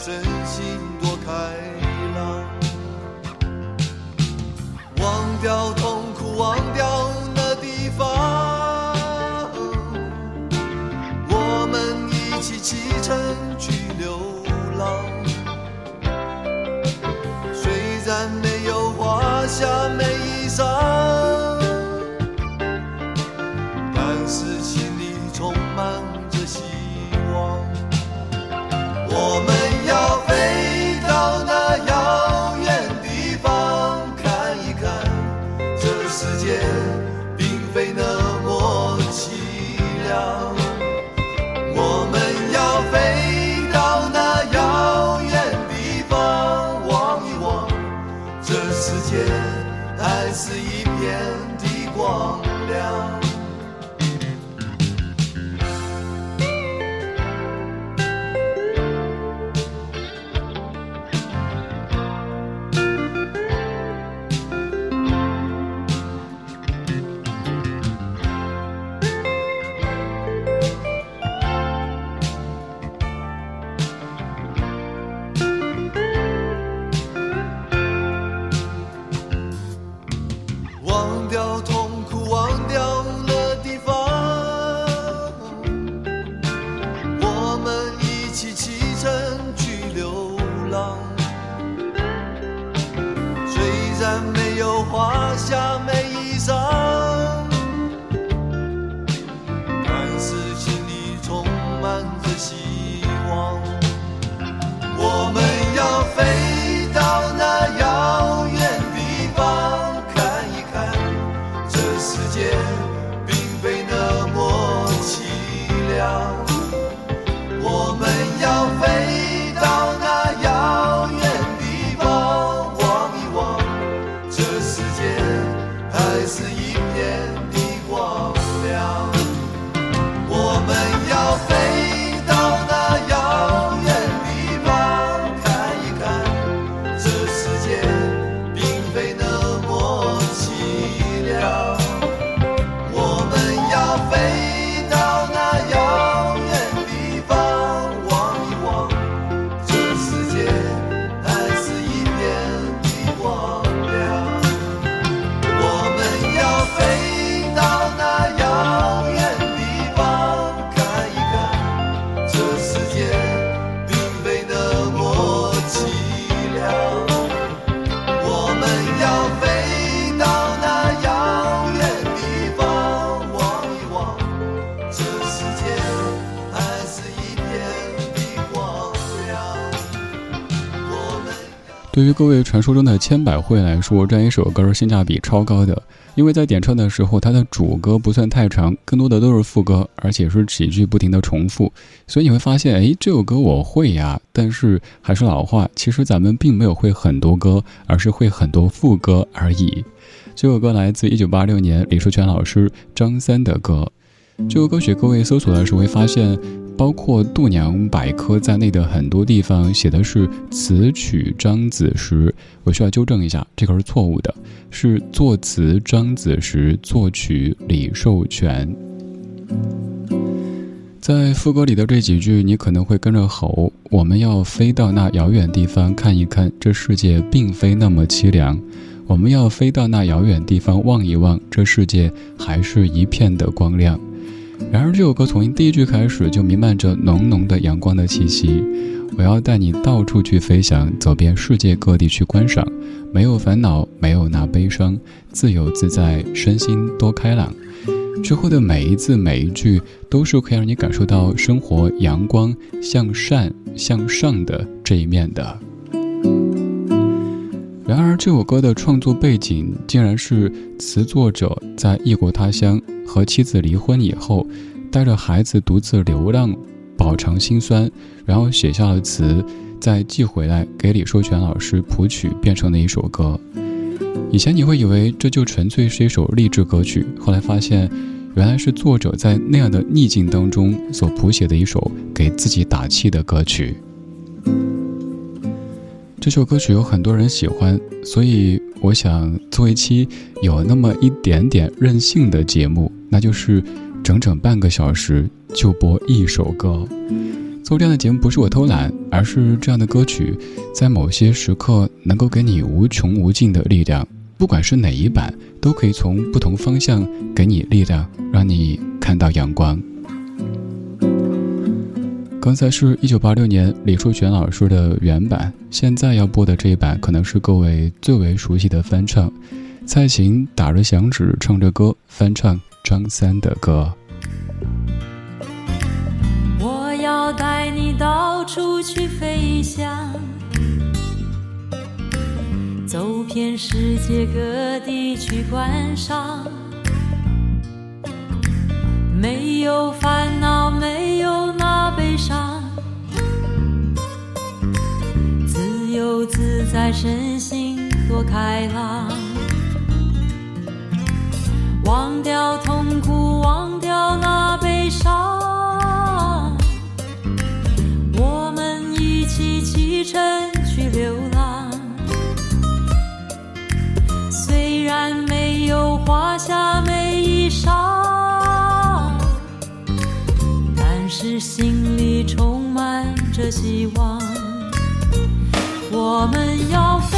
身心多开朗。忘掉痛あ。对于各位传说中的千百惠来说，这样一首歌性价比超高的，因为在点唱的时候，它的主歌不算太长，更多的都是副歌，而且是几句不停的重复，所以你会发现，哎，这首歌我会呀。但是还是老话，其实咱们并没有会很多歌，而是会很多副歌而已。这首歌来自一九八六年李寿全老师张三的歌。这首歌曲各位搜索的时候会发现。包括度娘百科在内的很多地方写的是词曲张子时，我需要纠正一下，这个是错误的，是作词张子时，作曲李寿全。在副歌里的这几句，你可能会跟着吼：“我们要飞到那遥远地方看一看，这世界并非那么凄凉；我们要飞到那遥远地方望一望，这世界还是一片的光亮。”然而这首歌从第一句开始就弥漫着浓浓的阳光的气息。我要带你到处去飞翔，走遍世界各地去观赏，没有烦恼，没有那悲伤，自由自在，身心多开朗。之后的每一字每一句，都是可以让你感受到生活阳光、向善、向上的这一面的。然而，这首歌的创作背景竟然是词作者在异国他乡和妻子离婚以后，带着孩子独自流浪。饱尝辛酸，然后写下了词，再寄回来给李寿全老师谱曲，变成了一首歌。以前你会以为这就纯粹是一首励志歌曲，后来发现，原来是作者在那样的逆境当中所谱写的一首给自己打气的歌曲。这首歌曲有很多人喜欢，所以我想做一期有那么一点点任性的节目，那就是整整半个小时。就播一首歌，做这样的节目不是我偷懒，而是这样的歌曲，在某些时刻能够给你无穷无尽的力量。不管是哪一版，都可以从不同方向给你力量，让你看到阳光。刚才是一九八六年李树泉老师的原版，现在要播的这一版可能是各位最为熟悉的翻唱。蔡琴打着响指唱着歌，翻唱张三的歌。我要带你到处去飞翔，走遍世界各地去观赏，没有烦恼，没有那悲伤，自由自在，身心多开朗，忘掉痛苦，心里充满着希望。我们要飞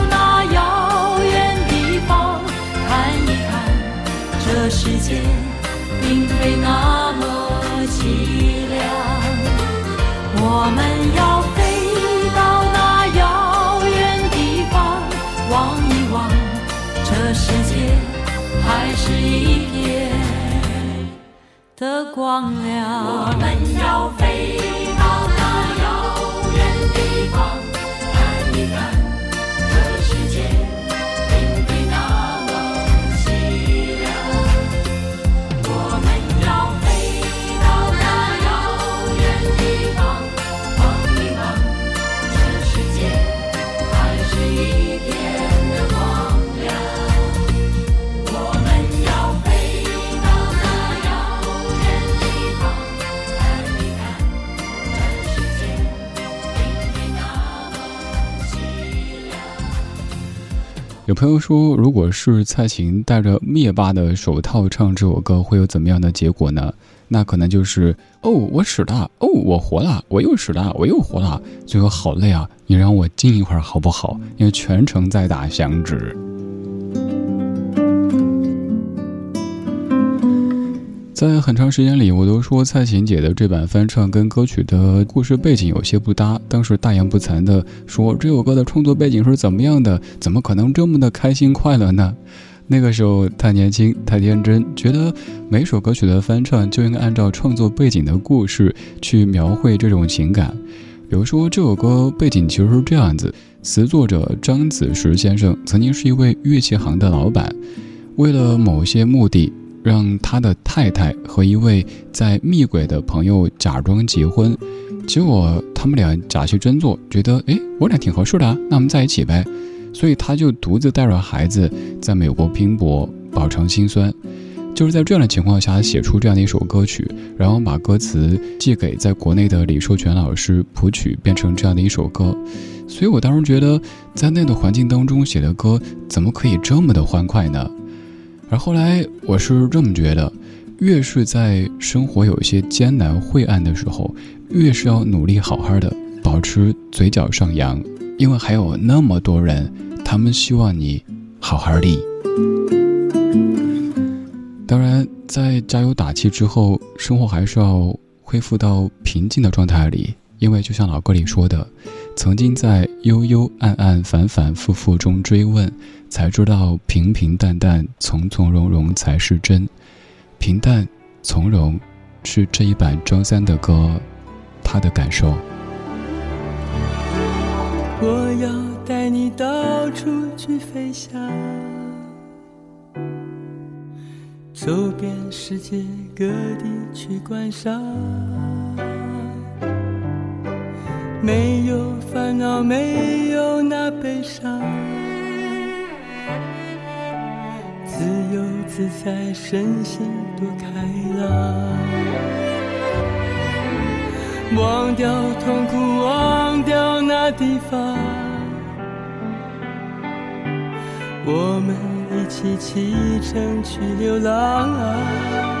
世，界并非那么凄凉。我们要飞到那遥远地方，望一望，这世界还是一片的光亮。我们要飞朋友说，如果是蔡琴戴着灭霸的手套唱这首歌，会有怎么样的结果呢？那可能就是哦，我死了，哦，我活了，我又死了，我又活了，最后好累啊！你让我静一会儿好不好？因为全程在打响指。在很长时间里，我都说蔡琴姐的这版翻唱跟歌曲的故事背景有些不搭。当时大言不惭地说这首歌的创作背景是怎么样的？怎么可能这么的开心快乐呢？那个时候太年轻太天真，觉得每首歌曲的翻唱就应该按照创作背景的故事去描绘这种情感。比如说这首歌背景其实是这样子：词作者张子时先生曾经是一位乐器行的老板，为了某些目的。让他的太太和一位在密轨的朋友假装结婚，结果他们俩假戏真做，觉得哎，我俩挺合适的啊，那我们在一起呗。所以他就独自带着孩子在美国拼搏，饱尝辛酸。就是在这样的情况下写出这样的一首歌曲，然后把歌词寄给在国内的李寿全老师谱曲，变成这样的一首歌。所以我当时觉得，在那样的环境当中写的歌，怎么可以这么的欢快呢？而后来我是这么觉得，越是在生活有一些艰难晦暗的时候，越是要努力好好的保持嘴角上扬，因为还有那么多人，他们希望你好好的。当然，在加油打气之后，生活还是要恢复到平静的状态里，因为就像老歌里说的，曾经在幽幽暗暗、反反复复中追问。才知道平平淡淡、从从容容才是真，平淡从容是这一版张三的歌，他的感受。我要带你到处去飞翔，走遍世界各地去观赏，没有烦恼，没有那悲伤。自由自在，身心多开朗。忘掉痛苦，忘掉那地方。我们一起启程去流浪。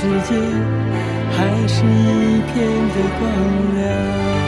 世界还是一片的光亮。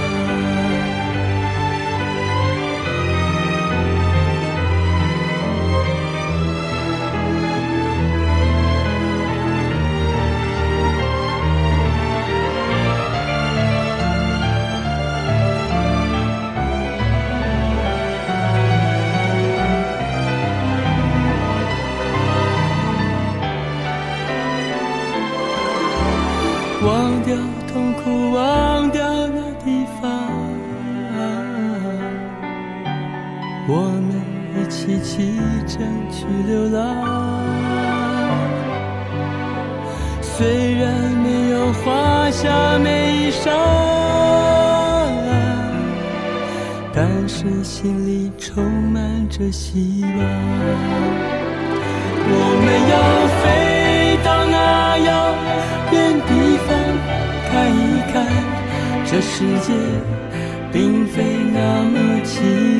下每一，但是心里充满着希望。我们要飞到那遥远地方看一看，这世界并非那么寂。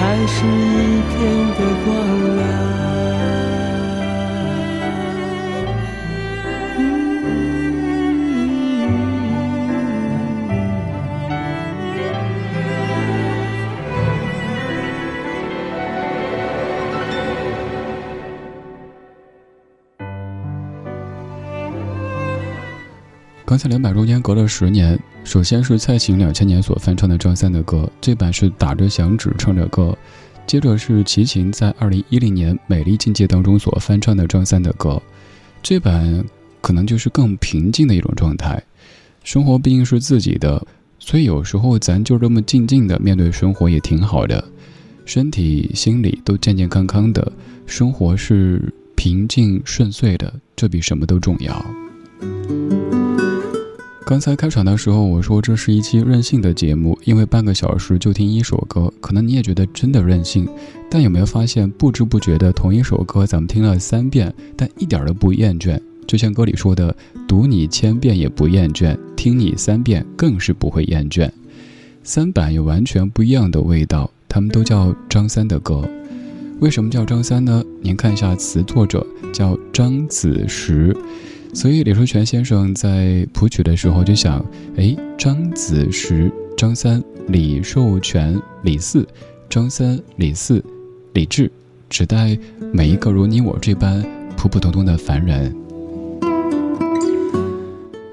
还是一片的光亮。刚才两版中间隔了十年，首先是蔡琴两千年所翻唱的张三的歌，这版是打着响指唱着歌；接着是齐秦在二零一零年《美丽境界》当中所翻唱的张三的歌，这版可能就是更平静的一种状态。生活毕竟是自己的，所以有时候咱就这么静静的面对生活也挺好的，身体心里都健健康康的，生活是平静顺遂的，这比什么都重要。刚才开场的时候，我说这是一期任性的节目，因为半个小时就听一首歌，可能你也觉得真的任性。但有没有发现，不知不觉的同一首歌，咱们听了三遍，但一点都不厌倦。就像歌里说的，读你千遍也不厌倦，听你三遍更是不会厌倦。三版有完全不一样的味道，他们都叫张三的歌。为什么叫张三呢？您看一下词作者叫张子时。所以李寿全先生在谱曲的时候就想：哎，张子时、张三、李寿全、李四、张三、李四、李志，只待每一个如你我这般普普通通的凡人。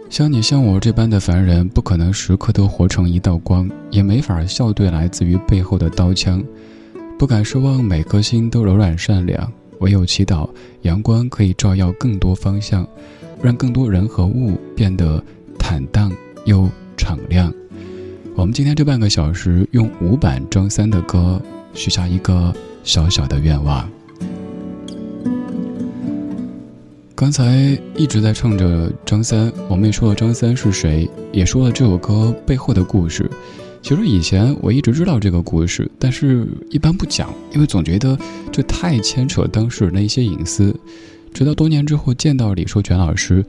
像你像我这般的凡人，不可能时刻都活成一道光，也没法笑对来自于背后的刀枪，不敢奢望每颗心都柔软善良，唯有祈祷阳光可以照耀更多方向。让更多人和物变得坦荡又敞亮。我们今天这半个小时用五版张三的歌许下一个小小的愿望。刚才一直在唱着张三，我们也说了张三是谁，也说了这首歌背后的故事。其实以前我一直知道这个故事，但是一般不讲，因为总觉得这太牵扯当事人的一些隐私。直到多年之后见到李寿全老师，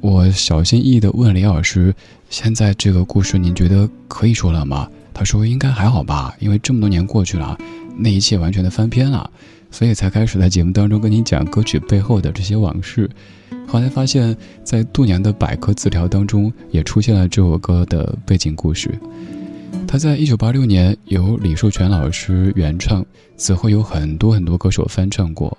我小心翼翼地问李老师：“现在这个故事您觉得可以说了吗？”他说：“应该还好吧，因为这么多年过去了，那一切完全的翻篇了，所以才开始在节目当中跟你讲歌曲背后的这些往事。”后来发现，在度娘的百科词条当中也出现了这首歌的背景故事。他在一九八六年由李寿全老师原唱，此后有很多很多歌手翻唱过。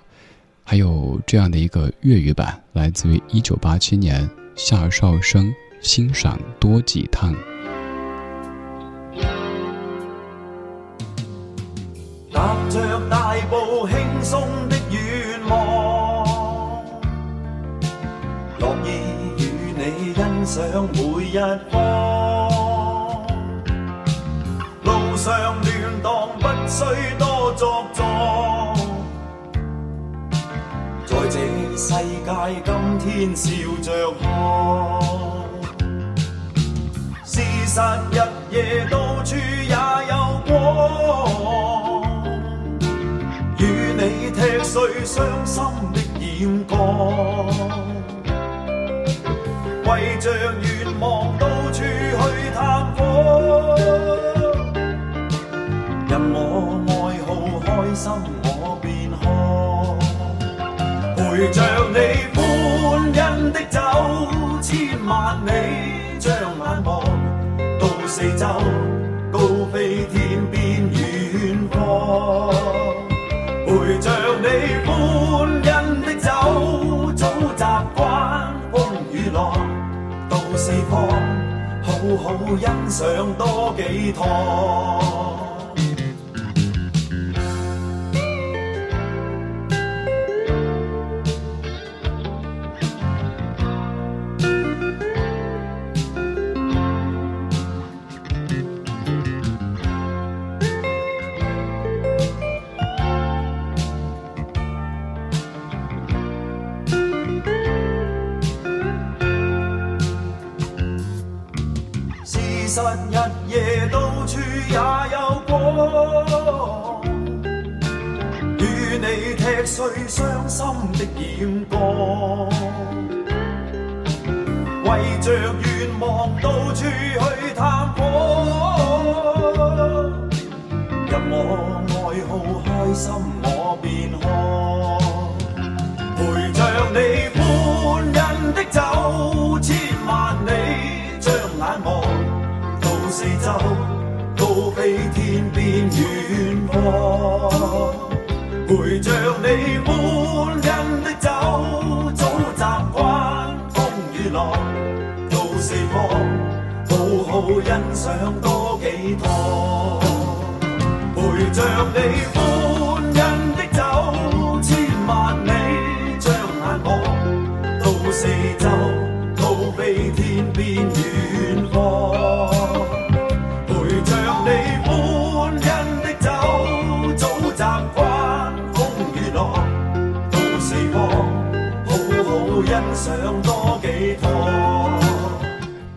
还有这样的一个粤语版，来自于一九八七年夏少生，欣赏多几趟。踏着大步轻松的愿望，乐意与你欣赏每一方。路上乱荡，不需多世界，今天笑着看，事实日夜到处也有光，与你踢碎伤心的眼光，为着愿望到处去探访，任我爱好开心。陪着你欢欣的走千万里将眼望到四周高飞天边远方陪着你欢欣的走早习惯风雨浪到四方好好欣赏多几趟碎伤心的眼光，为着愿望到处去探访，任我爱好开心我便看，陪着你欢欣的走。千万里，将眼望到。四周高飞天边远方，陪着你欢欣的走，早习惯风雨浪，到四方好好欣赏多几趟，陪着你欢欣的走，千万里将眼望，到四周高飞天边远方。陪着你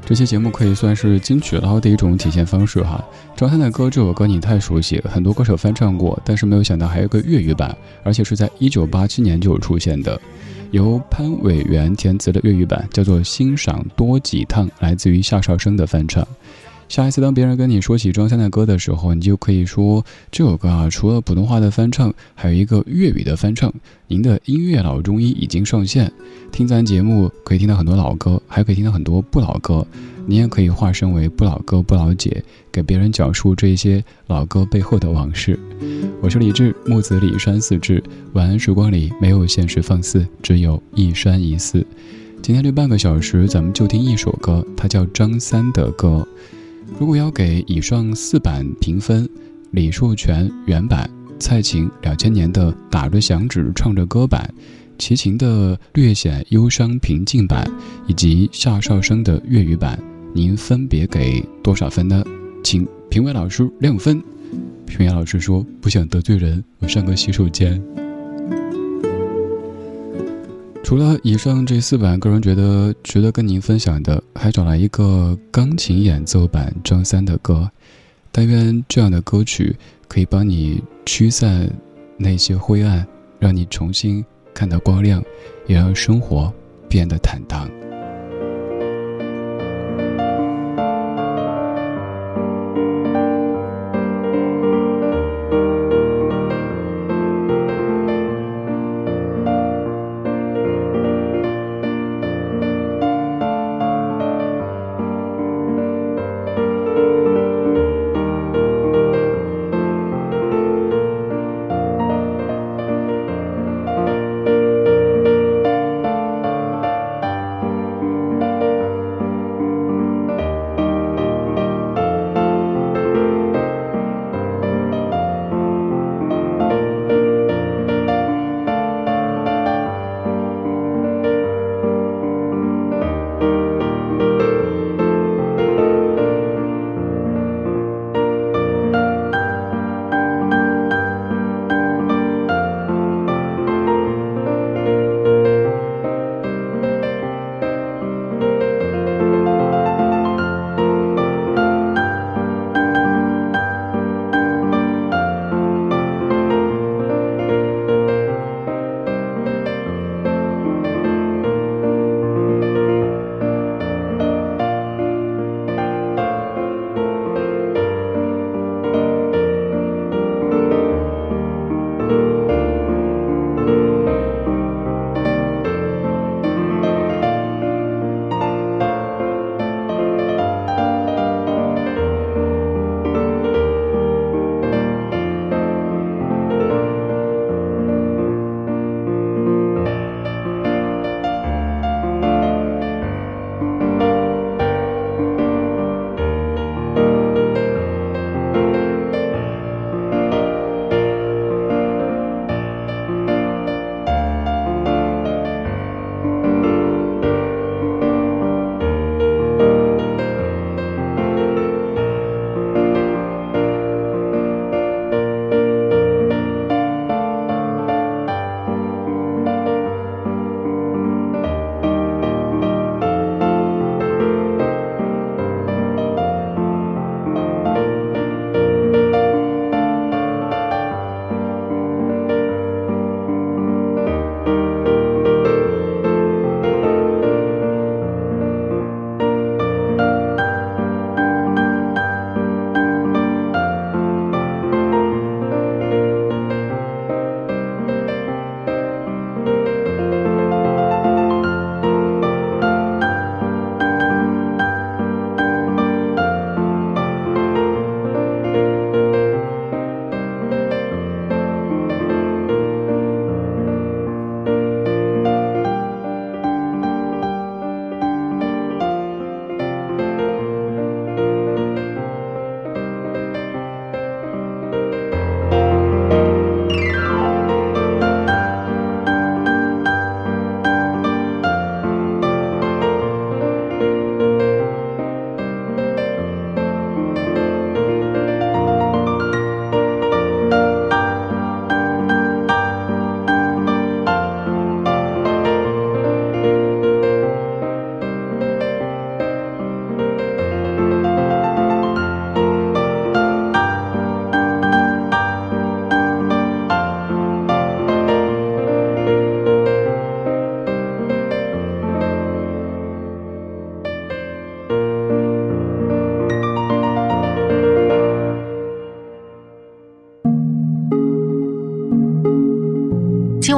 这期节目可以算是金曲捞的一种体现方式哈。张三的歌这首歌你太熟悉，很多歌手翻唱过，但是没有想到还有个粤语版，而且是在一九八七年就有出现的，由潘伟元填词的粤语版，叫做《欣赏多几趟》，来自于夏绍生的翻唱。下一次当别人跟你说起张三的歌的时候，你就可以说这首歌啊，除了普通话的翻唱，还有一个粤语的翻唱。您的音乐老中医已经上线，听咱节目可以听到很多老歌，还可以听到很多不老歌。你也可以化身为不老哥、不老姐，给别人讲述这些老歌背后的往事。我是李志，木子李山四志。晚安时光里没有现实放肆，只有一山一寺。今天这半个小时，咱们就听一首歌，它叫张三的歌。如果要给以上四版评分，李树全原版、蔡琴两千年的打着响指唱着歌版、齐秦的略显忧伤平静版，以及夏绍生的粤语版，您分别给多少分呢？请评委老师亮分。评委老师说：“不想得罪人，我上个洗手间。”除了以上这四版，个人觉得值得跟您分享的，还找来一个钢琴演奏版张三的歌。但愿这样的歌曲可以帮你驱散那些灰暗，让你重新看到光亮，也让生活变得坦荡。